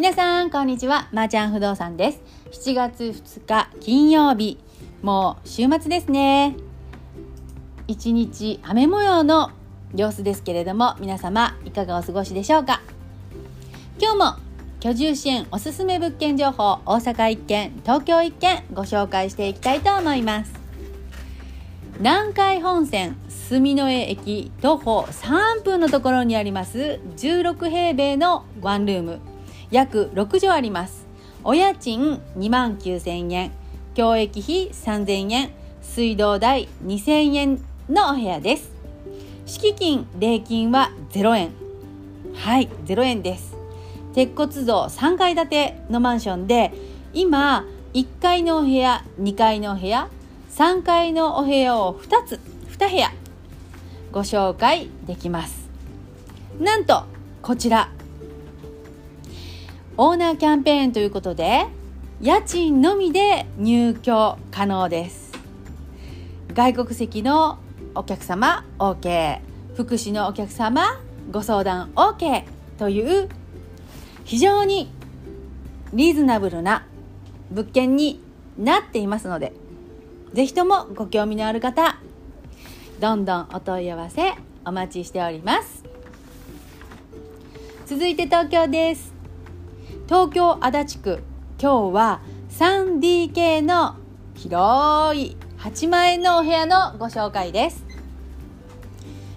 皆さんこんにちは。まー、ちゃん不動産です。7月2日金曜日。もう週末ですね。一日雨模様の様子ですけれども皆様いかがお過ごしでしょうか？今日も居住支援おすすめ物件情報大阪一軒東京一軒ご紹介していきたいと思います。南海本線住之江駅徒歩3分のところにあります16平米のワンルーム。約6畳あります。お家賃2万9000円。教育費3000円。水道代2000円のお部屋です。敷金礼金は0円。はい0円です。鉄骨造3階建てのマンションで今1階のお部屋2階のお部屋3階のお部屋を2つ2部屋ご紹介できます。なんとこちら。オーナーキャンペーンということで家賃のみで入居可能です。外国籍のお客様 OK 福祉のお客様ご相談 OK という非常にリーズナブルな物件になっていますのでぜひともご興味のある方どんどんお問い合わせお待ちしております。続いて東京です。東京足立区。今日は 3DK の広い8万円のお部屋のご紹介です。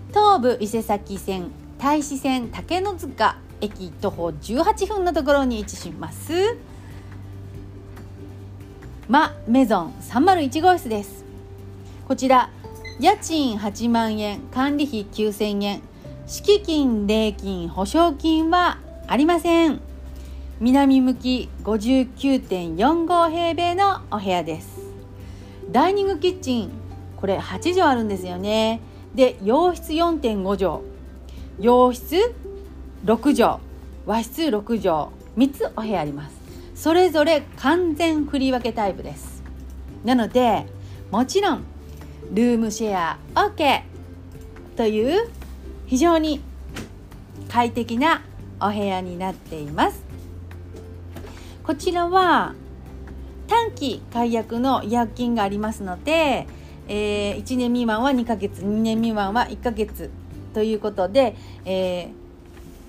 東武伊勢崎線大使線竹の塚駅徒歩18分のところに位置します。マメゾン301号室です。こちら家賃8万円管理費9000円敷金礼金保証金はありません。南向き59.45平米のお部屋です。ダイニングキッチンこれ8畳あるんですよね。で洋室4.5畳。洋室6畳。和室6畳。3つお部屋あります。それぞれ完全振り分けタイプです。なのでもちろんルームシェア OK という非常に快適なお部屋になっています。こちらは短期解約の違約金がありますので、えー、1年未満は2ヶ月2年未満は1ヶ月ということで、え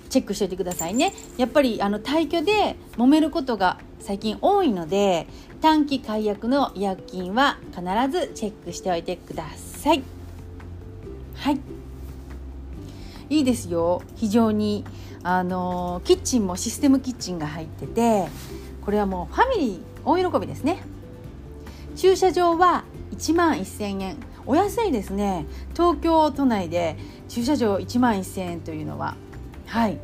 ー、チェックしておいてくださいね。やっぱりあの退去で揉めることが最近多いので短期解約の違約金は必ずチェックしておいてください。はい。いいですよ。非常にあのキッチンもシステムキッチンが入っててこれはもうファミリー大喜びですね。駐車場は1万1000円。お安いですね。東京都内で駐車場1万1000円というのは。はい。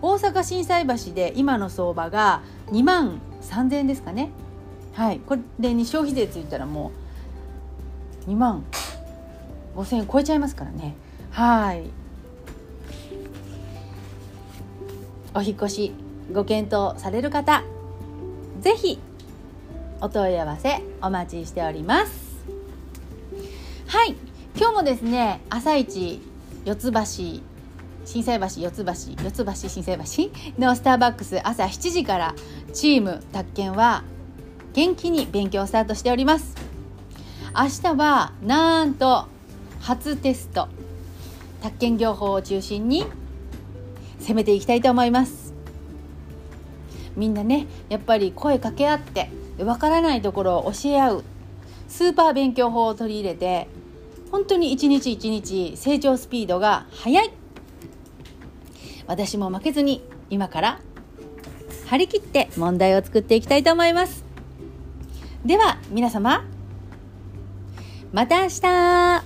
大阪心斎橋で今の相場が2万3000円ですかね。はい。これに消費税ついたらもう2万5000円超えちゃいますからね。はい。お引越しご検討される方。ぜひお問い合わせお待ちしております。はい今日もですね朝一四つ橋心斎橋四つ橋四つ橋心斎橋のスターバックス朝7時からチーム宅建は元気に勉強スタートしております。明日はなんと初テスト。宅建業法を中心に攻めていきたいと思います。みんなねやっぱり声かけ合ってわからないところを教え合うスーパー勉強法を取り入れて本当に一日一日成長スピードが速い。私も負けずに今から張り切って問題を作っていきたいと思います。では皆様また明日。